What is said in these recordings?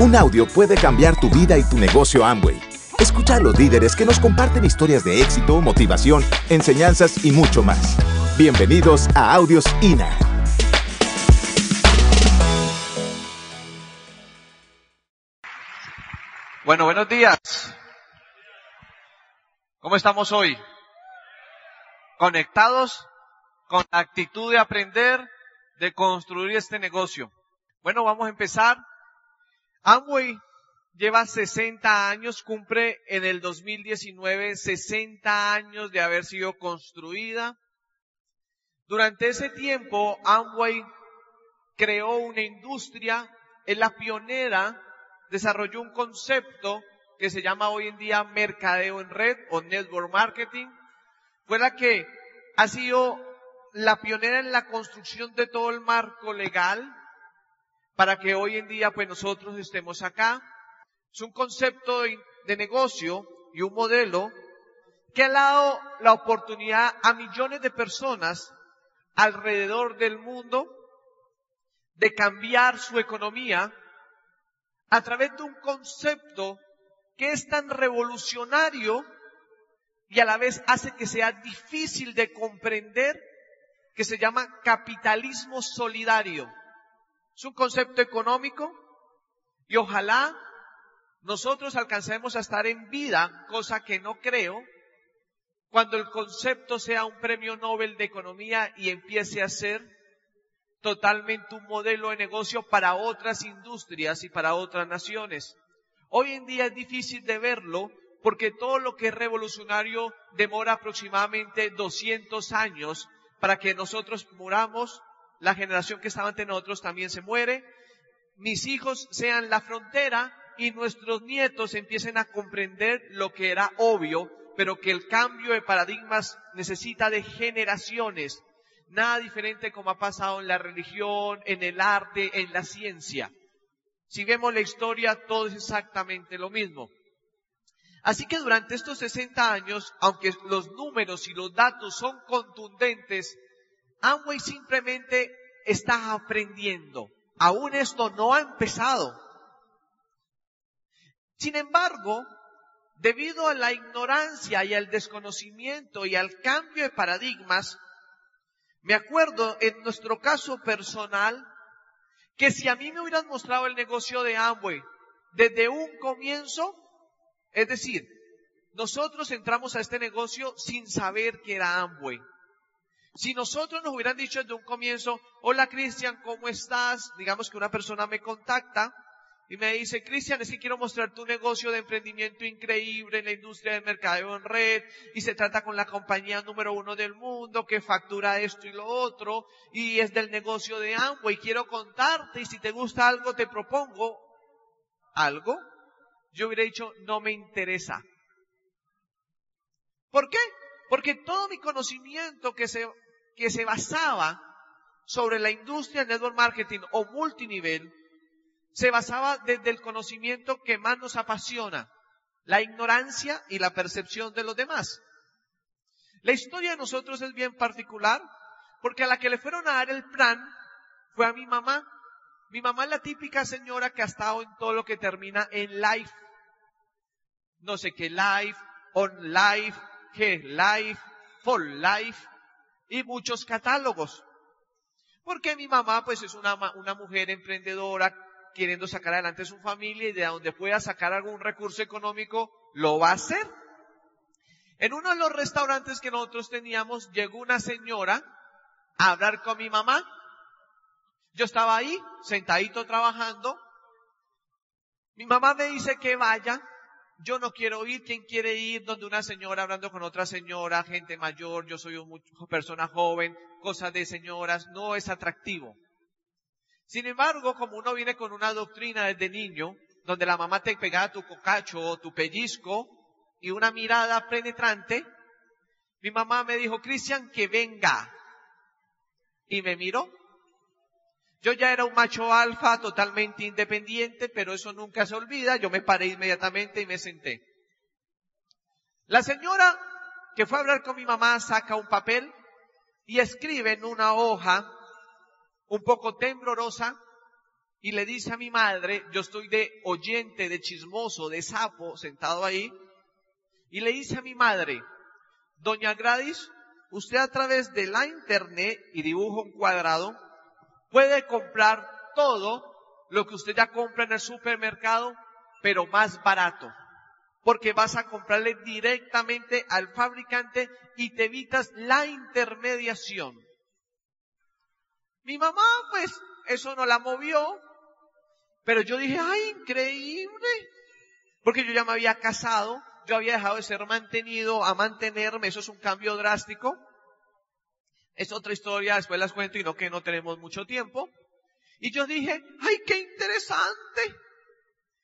Un audio puede cambiar tu vida y tu negocio Amway. Escucha a los líderes que nos comparten historias de éxito, motivación, enseñanzas y mucho más. Bienvenidos a Audios INA. Bueno, buenos días. ¿Cómo estamos hoy? Conectados con la actitud de aprender, de construir este negocio. Bueno, vamos a empezar. Amway lleva 60 años, cumple en el 2019 60 años de haber sido construida. Durante ese tiempo, Amway creó una industria, es la pionera, desarrolló un concepto que se llama hoy en día mercadeo en red o network marketing. Fue la que ha sido la pionera en la construcción de todo el marco legal para que hoy en día pues nosotros estemos acá. Es un concepto de negocio y un modelo que ha dado la oportunidad a millones de personas alrededor del mundo de cambiar su economía a través de un concepto que es tan revolucionario y a la vez hace que sea difícil de comprender que se llama capitalismo solidario. Es un concepto económico y ojalá nosotros alcancemos a estar en vida, cosa que no creo, cuando el concepto sea un premio Nobel de Economía y empiece a ser totalmente un modelo de negocio para otras industrias y para otras naciones. Hoy en día es difícil de verlo porque todo lo que es revolucionario demora aproximadamente 200 años para que nosotros muramos, la generación que estaba ante nosotros también se muere, mis hijos sean la frontera y nuestros nietos empiecen a comprender lo que era obvio, pero que el cambio de paradigmas necesita de generaciones, nada diferente como ha pasado en la religión, en el arte, en la ciencia. Si vemos la historia, todo es exactamente lo mismo. Así que durante estos 60 años, aunque los números y los datos son contundentes, Amway simplemente está aprendiendo. Aún esto no ha empezado. Sin embargo, debido a la ignorancia y al desconocimiento y al cambio de paradigmas, me acuerdo en nuestro caso personal que si a mí me hubieran mostrado el negocio de Amway desde un comienzo, es decir, nosotros entramos a este negocio sin saber que era Amway. Si nosotros nos hubieran dicho desde un comienzo, hola Cristian, ¿cómo estás? Digamos que una persona me contacta y me dice, Cristian, es que quiero mostrarte un negocio de emprendimiento increíble en la industria del mercadeo en red y se trata con la compañía número uno del mundo que factura esto y lo otro y es del negocio de Amway. Quiero contarte y si te gusta algo te propongo algo yo hubiera dicho, no me interesa. ¿Por qué? Porque todo mi conocimiento que se, que se basaba sobre la industria del network marketing o multinivel, se basaba desde el conocimiento que más nos apasiona, la ignorancia y la percepción de los demás. La historia de nosotros es bien particular porque a la que le fueron a dar el plan fue a mi mamá. Mi mamá es la típica señora que ha estado en todo lo que termina en life. No sé qué life, on life, qué life, for life y muchos catálogos. Porque mi mamá pues es una, una mujer emprendedora queriendo sacar adelante su familia y de donde pueda sacar algún recurso económico lo va a hacer. En uno de los restaurantes que nosotros teníamos llegó una señora a hablar con mi mamá yo estaba ahí, sentadito trabajando. Mi mamá me dice que vaya. Yo no quiero ir. ¿Quién quiere ir donde una señora hablando con otra señora, gente mayor? Yo soy una persona joven, cosas de señoras. No es atractivo. Sin embargo, como uno viene con una doctrina desde niño, donde la mamá te pegaba tu cocacho o tu pellizco y una mirada penetrante, mi mamá me dijo, Cristian, que venga. Y me miró yo ya era un macho alfa totalmente independiente, pero eso nunca se olvida. Yo me paré inmediatamente y me senté. La señora que fue a hablar con mi mamá saca un papel y escribe en una hoja un poco temblorosa y le dice a mi madre, yo estoy de oyente, de chismoso, de sapo, sentado ahí, y le dice a mi madre, doña Gradis, usted a través de la internet y dibujo un cuadrado, puede comprar todo lo que usted ya compra en el supermercado, pero más barato. Porque vas a comprarle directamente al fabricante y te evitas la intermediación. Mi mamá, pues, eso no la movió, pero yo dije, ay, increíble. Porque yo ya me había casado, yo había dejado de ser mantenido a mantenerme, eso es un cambio drástico. Es otra historia, después las cuento y no que no tenemos mucho tiempo. Y yo dije, ay, qué interesante.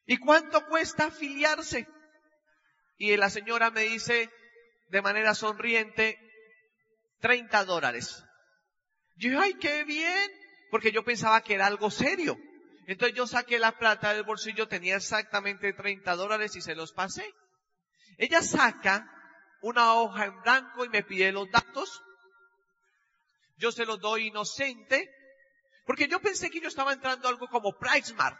¿Y cuánto cuesta afiliarse? Y la señora me dice de manera sonriente, 30 dólares. Yo ay, qué bien, porque yo pensaba que era algo serio. Entonces yo saqué la plata del bolsillo, tenía exactamente 30 dólares y se los pasé. Ella saca una hoja en blanco y me pide los datos. Yo se los doy inocente, porque yo pensé que yo estaba entrando algo como PriceMart.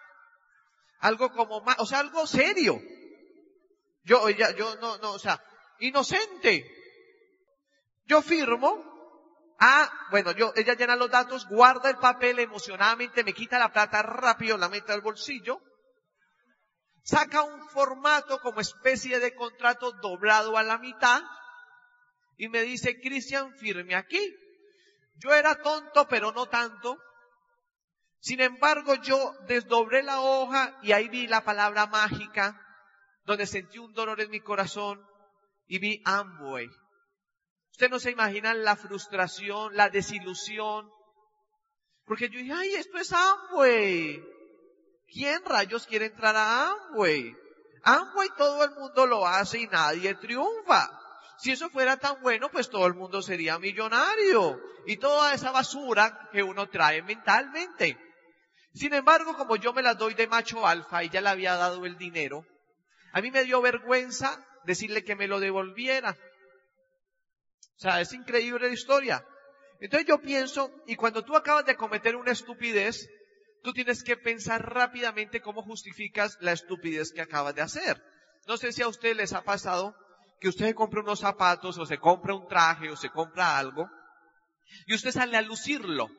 Algo como, o sea, algo serio. Yo, ella, yo, no, no, o sea, inocente. Yo firmo, Ah, bueno, yo, ella llena los datos, guarda el papel emocionadamente, me quita la plata rápido, la mete al bolsillo, saca un formato como especie de contrato doblado a la mitad y me dice, Cristian, firme aquí. Yo era tonto, pero no tanto. Sin embargo, yo desdoblé la hoja y ahí vi la palabra mágica, donde sentí un dolor en mi corazón y vi Amway. Usted no se imagina la frustración, la desilusión. Porque yo dije, ay, esto es Amway. ¿Quién rayos quiere entrar a Amway? Amway todo el mundo lo hace y nadie triunfa. Si eso fuera tan bueno, pues todo el mundo sería millonario. Y toda esa basura que uno trae mentalmente. Sin embargo, como yo me la doy de macho alfa y ya le había dado el dinero, a mí me dio vergüenza decirle que me lo devolviera. O sea, es increíble la historia. Entonces yo pienso, y cuando tú acabas de cometer una estupidez, tú tienes que pensar rápidamente cómo justificas la estupidez que acabas de hacer. No sé si a ustedes les ha pasado que usted se compra unos zapatos o se compra un traje o se compra algo y usted sale a lucirlo.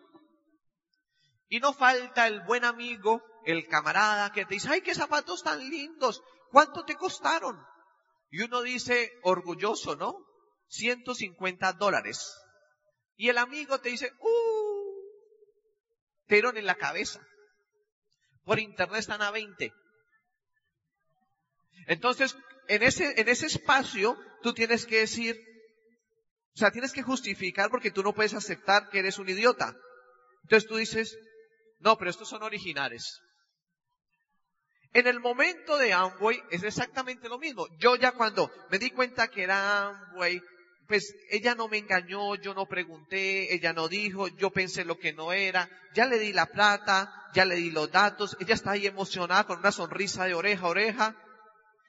Y no falta el buen amigo, el camarada que te dice, ay, qué zapatos tan lindos, ¿cuánto te costaron? Y uno dice, orgulloso, ¿no? 150 dólares. Y el amigo te dice, ¡uh! Te dieron en la cabeza. Por internet están a 20. Entonces, en ese, en ese espacio, tú tienes que decir, o sea, tienes que justificar porque tú no puedes aceptar que eres un idiota. Entonces tú dices, no, pero estos son originales. En el momento de Amway es exactamente lo mismo. Yo ya cuando me di cuenta que era Amway, pues ella no me engañó, yo no pregunté, ella no dijo, yo pensé lo que no era, ya le di la plata, ya le di los datos, ella está ahí emocionada con una sonrisa de oreja a oreja.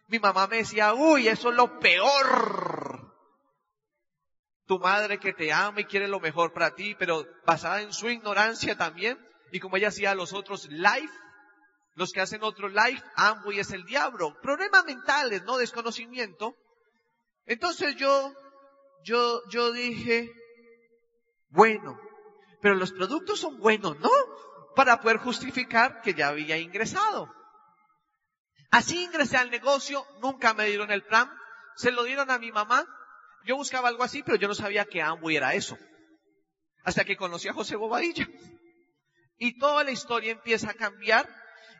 Mi mamá me decía, uy, eso es lo peor. Tu madre que te ama y quiere lo mejor para ti, pero basada en su ignorancia también, y como ella hacía los otros live, los que hacen otro live, y es el diablo. Problemas mentales, no desconocimiento. Entonces yo yo, yo dije, bueno, pero los productos son buenos, ¿no? Para poder justificar que ya había ingresado. Así ingresé al negocio, nunca me dieron el plan, se lo dieron a mi mamá. Yo buscaba algo así, pero yo no sabía que Amway era eso. Hasta que conocí a José Bobadilla. Y toda la historia empieza a cambiar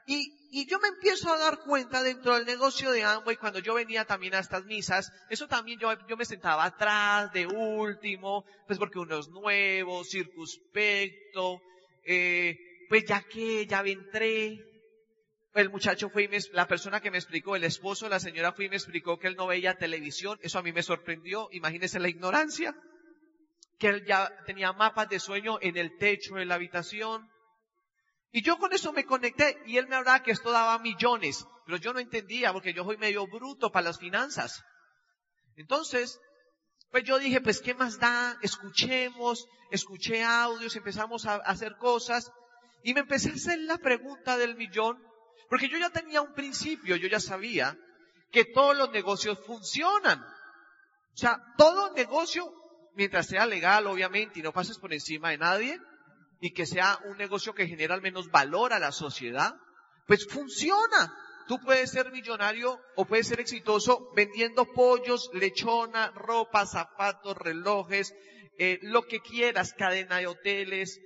y, y yo me empiezo a dar cuenta dentro del negocio de Amway, cuando yo venía también a estas misas, eso también yo, yo me sentaba atrás, de último, pues porque uno es nuevo, circunspecto, eh, pues ya que, ya entré. El muchacho fue y me, la persona que me explicó, el esposo, la señora fue y me explicó que él no veía televisión, eso a mí me sorprendió, imagínese la ignorancia, que él ya tenía mapas de sueño en el techo de la habitación, y yo con eso me conecté y él me hablaba que esto daba millones, pero yo no entendía porque yo soy medio bruto para las finanzas. Entonces, pues yo dije, pues ¿qué más da? Escuchemos, escuché audios, empezamos a hacer cosas. Y me empecé a hacer la pregunta del millón, porque yo ya tenía un principio, yo ya sabía que todos los negocios funcionan. O sea, todo negocio, mientras sea legal, obviamente, y no pases por encima de nadie, y que sea un negocio que genera al menos valor a la sociedad, pues funciona. Tú puedes ser millonario o puedes ser exitoso vendiendo pollos, lechona, ropa, zapatos, relojes, eh, lo que quieras, cadena de hoteles.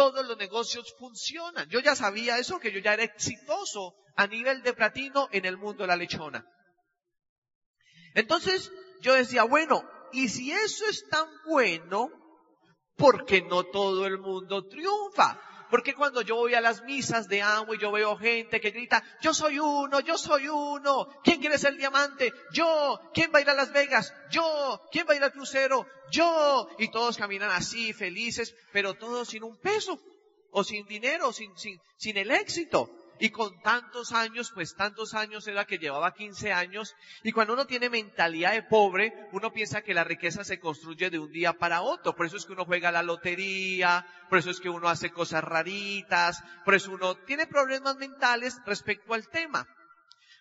Todos los negocios funcionan. Yo ya sabía eso, que yo ya era exitoso a nivel de platino en el mundo de la lechona. Entonces yo decía, bueno, y si eso es tan bueno, ¿por qué no todo el mundo triunfa? Porque cuando yo voy a las misas de y yo veo gente que grita, yo soy uno, yo soy uno. ¿Quién quiere ser diamante? Yo. ¿Quién va a ir a Las Vegas? Yo. ¿Quién va a ir al crucero? Yo. Y todos caminan así, felices, pero todos sin un peso. O sin dinero, sin, sin, sin el éxito. Y con tantos años, pues tantos años era que llevaba 15 años. Y cuando uno tiene mentalidad de pobre, uno piensa que la riqueza se construye de un día para otro. Por eso es que uno juega la lotería, por eso es que uno hace cosas raritas, por eso uno tiene problemas mentales respecto al tema.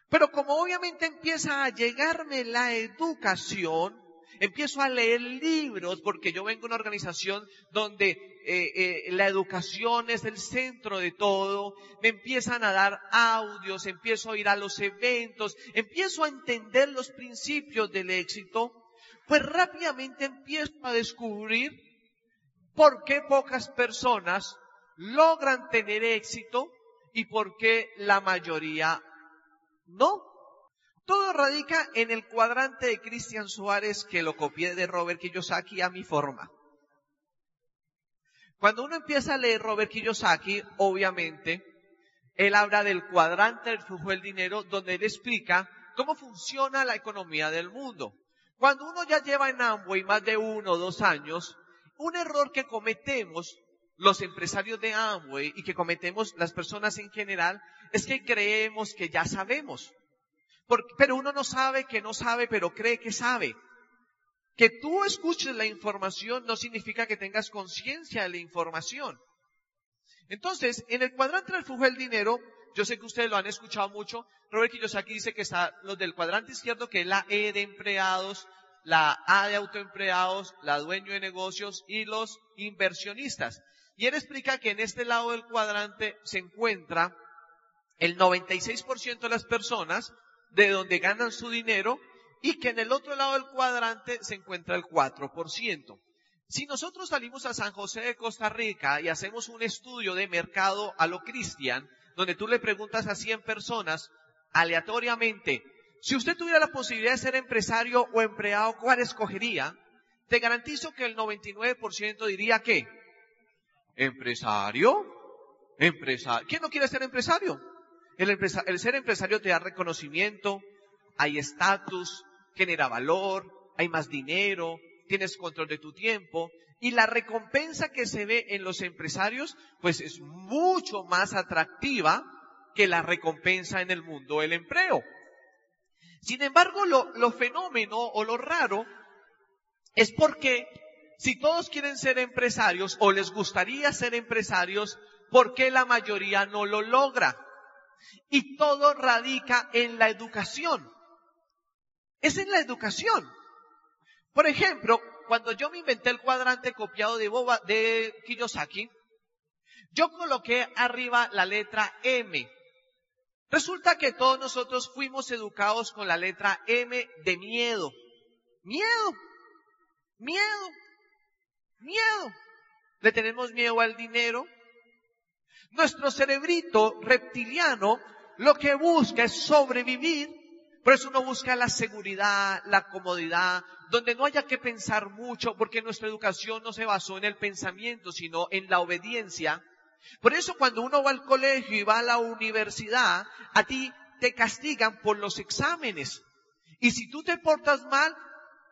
Pero como obviamente empieza a llegarme la educación, empiezo a leer libros porque yo vengo de una organización donde eh, eh, la educación es el centro de todo, me empiezan a dar audios, empiezo a ir a los eventos, empiezo a entender los principios del éxito, pues rápidamente empiezo a descubrir por qué pocas personas logran tener éxito y por qué la mayoría no. Todo radica en el cuadrante de Cristian Suárez que lo copié de Robert Kiyosaki a mi forma. Cuando uno empieza a leer Robert Kiyosaki, obviamente, él habla del cuadrante del flujo del dinero, donde él explica cómo funciona la economía del mundo. Cuando uno ya lleva en Amway más de uno o dos años, un error que cometemos los empresarios de Amway y que cometemos las personas en general es que creemos que ya sabemos. Pero uno no sabe que no sabe, pero cree que sabe. Que tú escuches la información no significa que tengas conciencia de la información. Entonces, en el cuadrante del flujo del dinero, yo sé que ustedes lo han escuchado mucho, Robert Kiyosaki dice que está los del cuadrante izquierdo, que es la E de empleados, la A de autoempleados, la dueño de negocios y los inversionistas. Y él explica que en este lado del cuadrante se encuentra el 96% de las personas de donde ganan su dinero y que en el otro lado del cuadrante se encuentra el 4%. Si nosotros salimos a San José de Costa Rica y hacemos un estudio de mercado a lo cristian, donde tú le preguntas a 100 personas aleatoriamente, si usted tuviera la posibilidad de ser empresario o empleado, ¿cuál escogería? Te garantizo que el 99% diría que empresario, empresario. ¿Quién no quiere ser empresario? El, ser empresario te da reconocimiento, hay estatus, genera valor, hay más dinero, tienes control de tu tiempo y la recompensa que se ve en los empresarios pues es mucho más atractiva que la recompensa en el mundo del empleo. Sin embargo, lo, lo fenómeno o lo raro es porque si todos quieren ser empresarios o les gustaría ser empresarios, ¿por qué la mayoría no lo logra? Y todo radica en la educación es en la educación. Por ejemplo, cuando yo me inventé el cuadrante copiado de, Boba, de Kiyosaki, yo coloqué arriba la letra M. Resulta que todos nosotros fuimos educados con la letra M de miedo. Miedo. Miedo. Miedo. Le tenemos miedo al dinero. Nuestro cerebrito reptiliano lo que busca es sobrevivir por eso uno busca la seguridad, la comodidad, donde no haya que pensar mucho, porque nuestra educación no se basó en el pensamiento, sino en la obediencia. Por eso cuando uno va al colegio y va a la universidad, a ti te castigan por los exámenes. Y si tú te portas mal,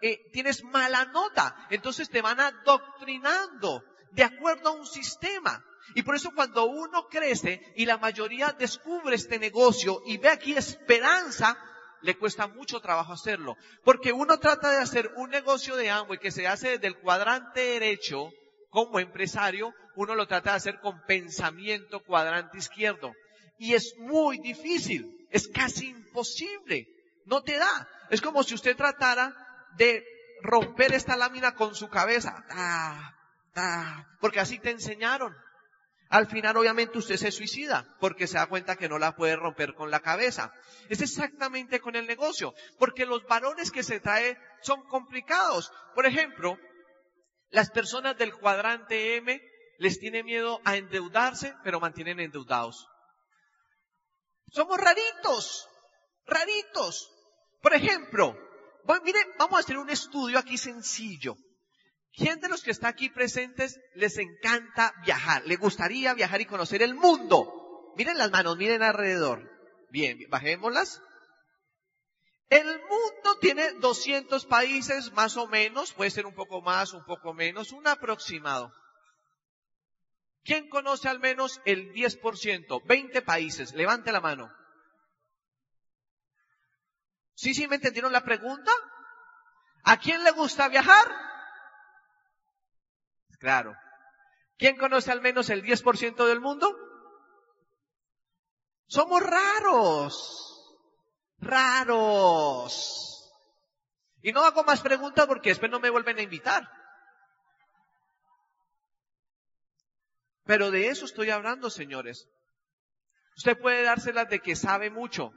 eh, tienes mala nota. Entonces te van adoctrinando de acuerdo a un sistema. Y por eso cuando uno crece y la mayoría descubre este negocio y ve aquí esperanza, le cuesta mucho trabajo hacerlo. Porque uno trata de hacer un negocio de Amway que se hace desde el cuadrante derecho como empresario, uno lo trata de hacer con pensamiento cuadrante izquierdo. Y es muy difícil, es casi imposible, no te da. Es como si usted tratara de romper esta lámina con su cabeza, porque así te enseñaron. Al final obviamente usted se suicida porque se da cuenta que no la puede romper con la cabeza. Es exactamente con el negocio, porque los valores que se trae son complicados. Por ejemplo, las personas del cuadrante M les tiene miedo a endeudarse, pero mantienen endeudados. Somos raritos, raritos. Por ejemplo, mire, vamos a hacer un estudio aquí sencillo. ¿Quién de los que está aquí presentes les encanta viajar? ¿Le gustaría viajar y conocer el mundo? Miren las manos, miren alrededor. Bien, bajémoslas. El mundo tiene 200 países más o menos, puede ser un poco más, un poco menos, un aproximado. ¿Quién conoce al menos el 10%? 20 países, levante la mano. ¿Sí, sí me entendieron la pregunta? ¿A quién le gusta viajar? Claro. ¿Quién conoce al menos el 10% del mundo? Somos raros. Raros. Y no hago más preguntas porque después no me vuelven a invitar. Pero de eso estoy hablando, señores. Usted puede dárselas de que sabe mucho,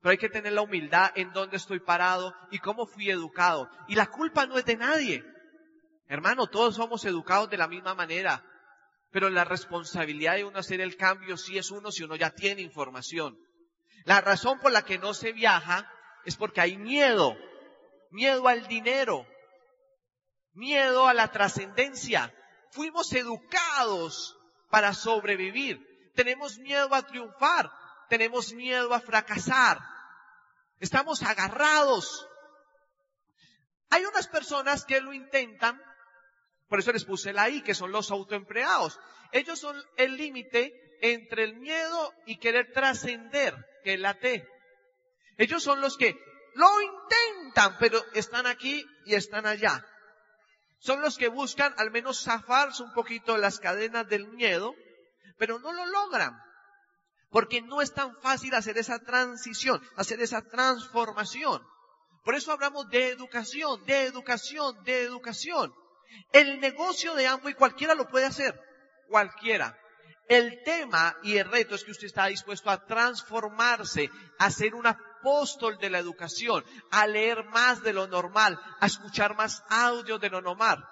pero hay que tener la humildad en dónde estoy parado y cómo fui educado. Y la culpa no es de nadie. Hermano, todos somos educados de la misma manera, pero la responsabilidad de uno hacer el cambio sí es uno si uno ya tiene información. La razón por la que no se viaja es porque hay miedo, miedo al dinero, miedo a la trascendencia. Fuimos educados para sobrevivir. Tenemos miedo a triunfar, tenemos miedo a fracasar. Estamos agarrados. Hay unas personas que lo intentan por eso les puse la I, que son los autoempleados. Ellos son el límite entre el miedo y querer trascender, que es la T. Ellos son los que lo intentan, pero están aquí y están allá. Son los que buscan al menos zafarse un poquito las cadenas del miedo, pero no lo logran. Porque no es tan fácil hacer esa transición, hacer esa transformación. Por eso hablamos de educación, de educación, de educación. El negocio de Amway cualquiera lo puede hacer, cualquiera. El tema y el reto es que usted está dispuesto a transformarse, a ser un apóstol de la educación, a leer más de lo normal, a escuchar más audio de lo normal,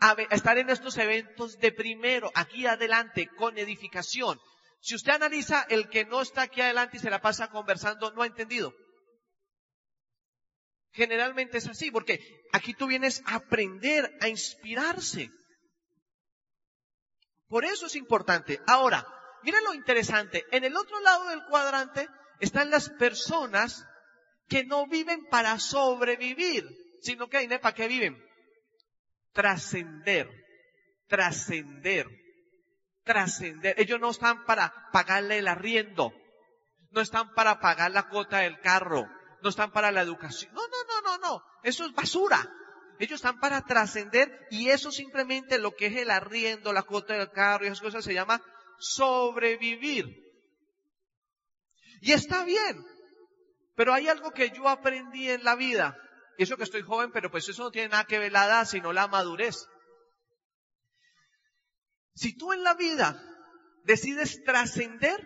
a estar en estos eventos de primero, aquí adelante, con edificación. Si usted analiza el que no está aquí adelante y se la pasa conversando, no ha entendido. Generalmente es así, porque aquí tú vienes a aprender, a inspirarse. Por eso es importante. Ahora, miren lo interesante. En el otro lado del cuadrante están las personas que no viven para sobrevivir, sino que, ¿para qué viven? Trascender, trascender, trascender. Ellos no están para pagarle el arriendo, no están para pagar la cuota del carro, no están para la educación. No, no, no, no. Eso es basura. Ellos están para trascender y eso simplemente lo que es el arriendo, la cuota del carro y esas cosas se llama sobrevivir. Y está bien. Pero hay algo que yo aprendí en la vida. Y eso que estoy joven, pero pues eso no tiene nada que ver la edad, sino la madurez. Si tú en la vida decides trascender,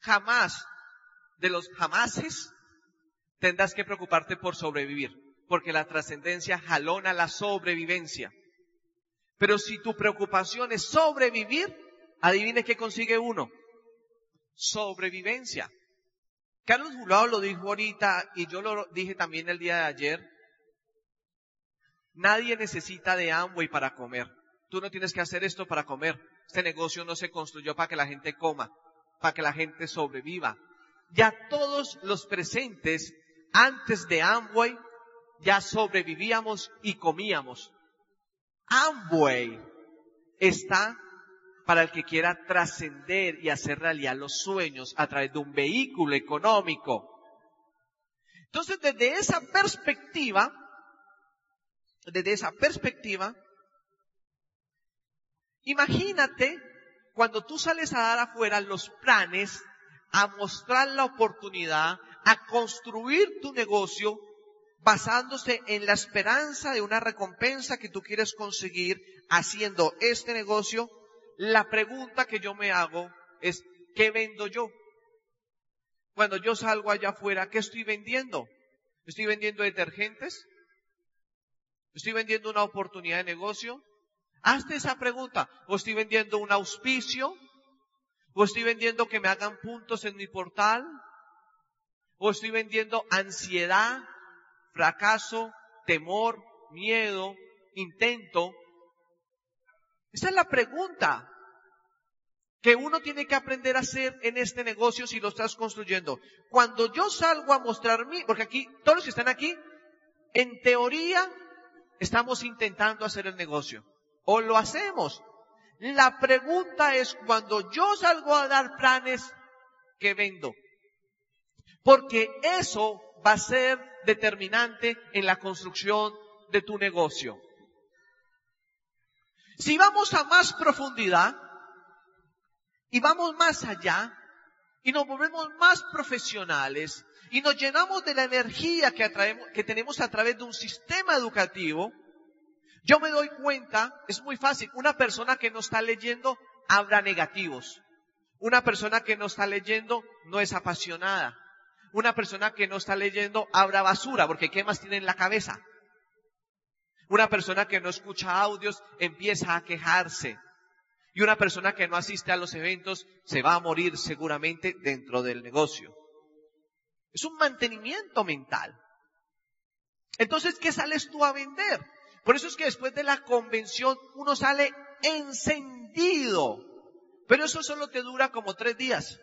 jamás de los jamases tendrás que preocuparte por sobrevivir, porque la trascendencia jalona la sobrevivencia. Pero si tu preocupación es sobrevivir, adivine qué consigue uno. Sobrevivencia. Carlos Bulao lo dijo ahorita y yo lo dije también el día de ayer. Nadie necesita de Amway para comer. Tú no tienes que hacer esto para comer. Este negocio no se construyó para que la gente coma, para que la gente sobreviva. Ya todos los presentes antes de Amway ya sobrevivíamos y comíamos. Amway está para el que quiera trascender y hacer realidad los sueños a través de un vehículo económico. Entonces, desde esa perspectiva, desde esa perspectiva, Imagínate cuando tú sales a dar afuera los planes, a mostrar la oportunidad, a construir tu negocio basándose en la esperanza de una recompensa que tú quieres conseguir haciendo este negocio, la pregunta que yo me hago es, ¿qué vendo yo? Cuando yo salgo allá afuera, ¿qué estoy vendiendo? ¿Estoy vendiendo detergentes? ¿Estoy vendiendo una oportunidad de negocio? Hazte esa pregunta. ¿O estoy vendiendo un auspicio? ¿O estoy vendiendo que me hagan puntos en mi portal? ¿O estoy vendiendo ansiedad, fracaso, temor, miedo, intento? Esa es la pregunta que uno tiene que aprender a hacer en este negocio si lo estás construyendo. Cuando yo salgo a mostrar mí, porque aquí, todos los que están aquí, en teoría, estamos intentando hacer el negocio. O lo hacemos. La pregunta es cuando yo salgo a dar planes, ¿qué vendo? Porque eso va a ser determinante en la construcción de tu negocio. Si vamos a más profundidad y vamos más allá y nos volvemos más profesionales y nos llenamos de la energía que, atraemos, que tenemos a través de un sistema educativo, yo me doy cuenta, es muy fácil, una persona que no está leyendo habrá negativos. Una persona que no está leyendo no es apasionada. Una persona que no está leyendo habrá basura, porque ¿qué más tiene en la cabeza? Una persona que no escucha audios empieza a quejarse. Y una persona que no asiste a los eventos se va a morir seguramente dentro del negocio. Es un mantenimiento mental. Entonces, ¿qué sales tú a vender? Por eso es que después de la convención uno sale encendido. Pero eso solo te dura como tres días.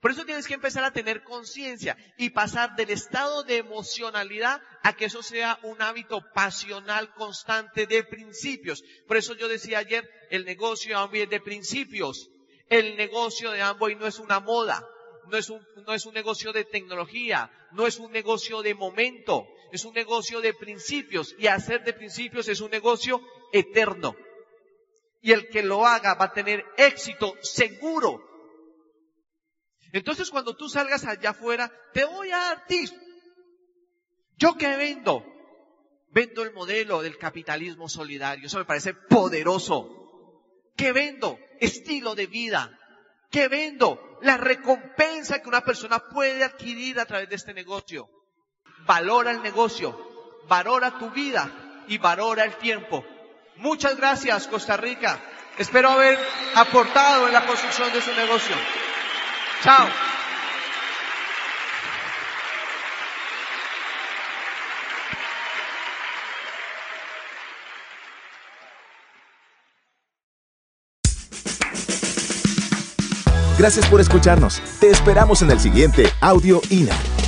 Por eso tienes que empezar a tener conciencia y pasar del estado de emocionalidad a que eso sea un hábito pasional constante de principios. Por eso yo decía ayer, el negocio de Amway es de principios. El negocio de Amway no es una moda, no es un, no es un negocio de tecnología, no es un negocio de momento, es un negocio de principios y hacer de principios es un negocio eterno. Y el que lo haga va a tener éxito seguro entonces cuando tú salgas allá afuera, te voy a dar. ¿Yo qué vendo? Vendo el modelo del capitalismo solidario. Eso me parece poderoso. ¿Qué vendo? Estilo de vida. ¿Qué vendo? La recompensa que una persona puede adquirir a través de este negocio. Valora el negocio, valora tu vida y valora el tiempo. Muchas gracias, Costa Rica. Espero haber aportado en la construcción de su negocio. Chao. Gracias por escucharnos. Te esperamos en el siguiente Audio INA.